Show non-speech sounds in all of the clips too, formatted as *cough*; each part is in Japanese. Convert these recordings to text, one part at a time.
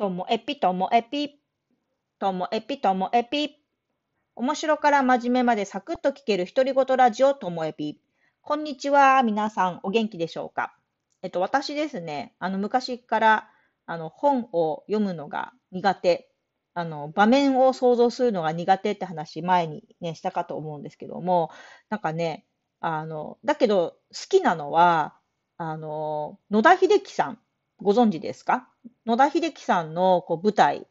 ともエピともエピ。ともエピともエピ。面白から真面目までサクッと聞ける独り言ラジオともエピ。こんにちは。皆さんお元気でしょうか？えっと、私ですね、あの、昔からあの本を読むのが苦手。あの、場面を想像するのが苦手って話前にね、したかと思うんですけども、なんかね、あの、だけど好きなのは、あの、野田秀樹さん、ご存知ですか？野田秀樹さんのこう舞台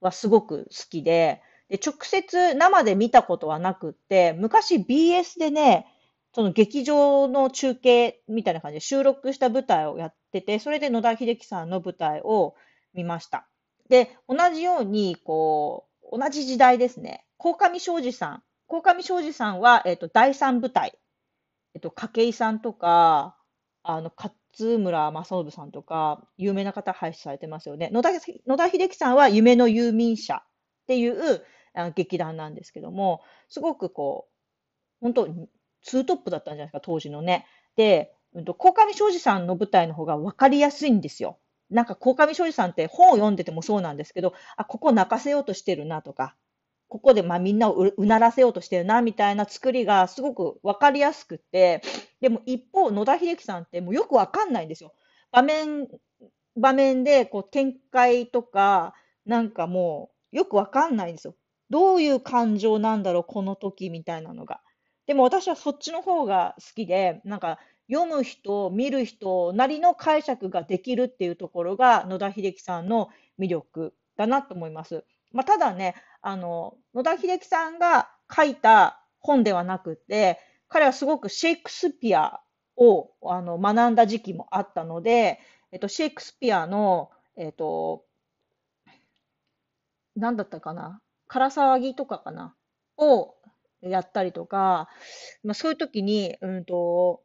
はすごく好きで、で、直接生で見たことはなくって、昔 BS でね、その劇場の中継みたいな感じで収録した舞台をやってて、それで野田秀樹さんの舞台を見ました。で、同じように、こう、同じ時代ですね、鴻上庄司さん。鴻上庄司さんは、えっ、と、第三舞台。えっ、と、筧さんとか、あの、勝村正信さんとか、有名な方配信されてますよね。野田野田秀樹さんは夢の遊民者っていうあ劇団なんですけども、すごくこう、本当ツートップだったんじゃないですか、当時のね。で、うんと、鴻上庄司さんの舞台の方が分かりやすいんですよ。なんか、鴻上庄司さんって本を読んでてもそうなんですけど、あ、ここ泣かせようとしてるなとか、ここでまみんなをうならせようとしてるなみたいな作りがすごく分かりやすくて、でも一方、野田秀樹さんってもうよく分かんないんですよ。場面、場面でこう展開とか、なんかもうよく分かんないんですよ。どういう感情なんだろう、この時みたいなのが。でも私はそっちの方が好きで、なんか読む人、見る人なりの解釈ができるっていうところが野田秀樹さんの魅力だなと思います。まあ、ただね、あの、野田秀樹さんが書いた本ではなくて、彼はすごくシェイクスピアをあの学んだ時期もあったので、えっと、シェイクスピアの、えっと、何だったかな、唐騒ぎとかかな、をやったりとか、まあ、そういう時に、うんと、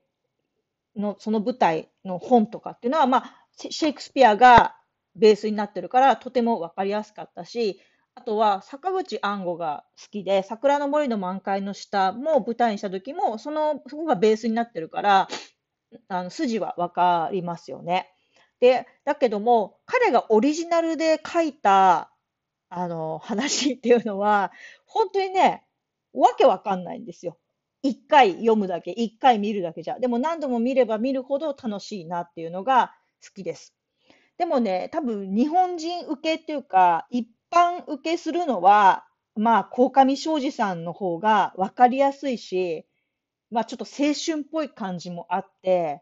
の、その舞台の本とかっていうのは、まあ、シェイクスピアがベースになってるから、とてもわかりやすかったし、あとは坂口安吾が好きで、桜の森の満開の下も舞台にした時も、その、そこがベースになってるから、あの筋はわかりますよね。で、だけども、彼がオリジナルで書いた、あの、話っていうのは、本当にね、わけわかんないんですよ。一回読むだけ、一回見るだけじゃ。でも何度も見れば見るほど楽しいなっていうのが好きです。でもね、多分日本人受けっていうか、一般受けするのは、まあ、鴻上庄司さんの方が分かりやすいし、まあ、ちょっと青春っぽい感じもあって、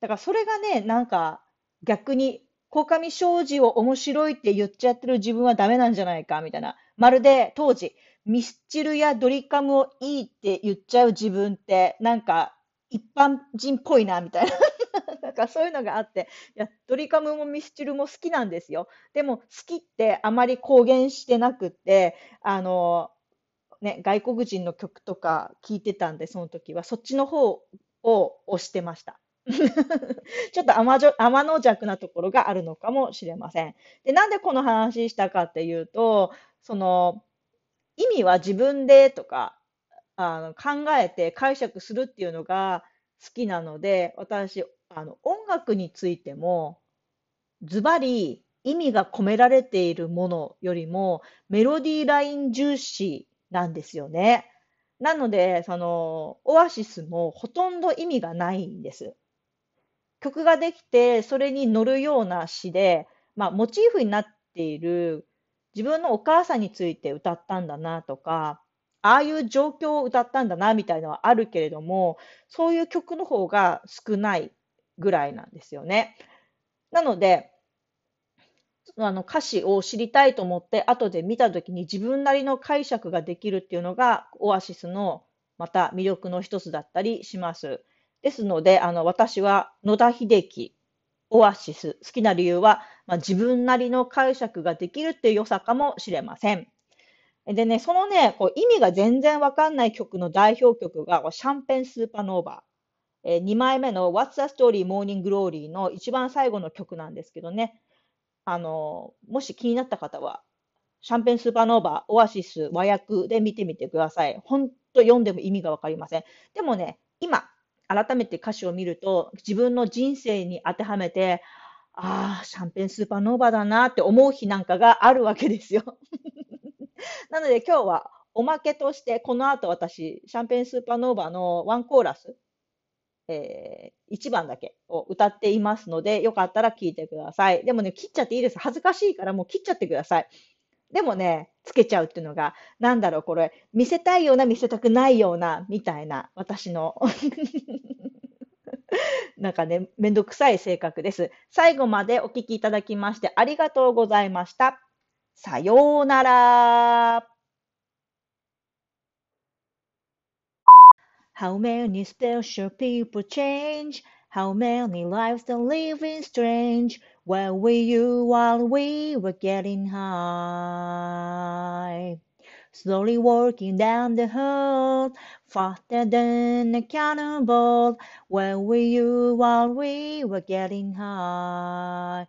だからそれがね、なんか逆に、鴻上庄司を面白いって言っちゃってる自分はダメなんじゃないか、みたいな。まるで当時、ミスチルやドリカムをいいって言っちゃう自分って、なんか一般人っぽいな、みたいな。なんかそういうのがあって、いや、ドリカムもミスチルも好きなんですよ。でも、好きってあまり公言してなくって、あの、ね、外国人の曲とか聞いてたんで、その時は、そっちの方を押してました。*laughs* ちょっと天天の弱なところがあるのかもしれません。で、なんでこの話したかっていうと、その、意味は自分でとか、あの考えて解釈するっていうのが好きなので、私、あの、音楽についても、ズバリ意味が込められているものよりも、メロディーライン重視なんですよね。なので、その、オアシスもほとんど意味がないんです。曲ができて、それに乗るような詩で、まあ、モチーフになっている自分のお母さんについて歌ったんだなとか、ああいう状況を歌ったんだなみたいのはあるけれども、そういう曲の方が少ないぐらいなんですよね。なので、あの歌詞を知りたいと思って後で見た時に自分なりの解釈ができるっていうのがオアシスのまた魅力の一つだったりします。ですので、あの私は野田秀樹、オアシス、好きな理由は、まあ、自分なりの解釈ができるっていう良さかもしれません。でね、そのね、こう意味が全然わかんない曲の代表曲がシャンペンスーパーノーバー。えー、2枚目の What's the Story Morning Glory の一番最後の曲なんですけどね、あの、もし気になった方は、シャンペンスーパーノーバー、オアシス、和訳で見てみてください。本当読んでも意味がわかりません。でもね、今、改めて歌詞を見ると、自分の人生に当てはめて、ああ、シャンペンスーパーノーバーだなって思う日なんかがあるわけですよ。*laughs* なので今日はおまけとして、この後私、シャンペンスーパーノーバーのワンコーラス、えー、1番だけを歌っていますので、よかったら聞いてください。でもね、切っちゃっていいです。恥ずかしいからもう切っちゃってください。でもね、つけちゃうっていうのが、なんだろう、これ、見せたいような、見せたくないような、みたいな、私の *laughs* なんかね、めんどくさい性格です。最後までお聞きいただきましてありがとうございました。さようなら。How many special people change? How many lives are living strange? Where were you while we were getting high? Slowly walking down the hill, faster than a cannonball. Where were you while we were getting high?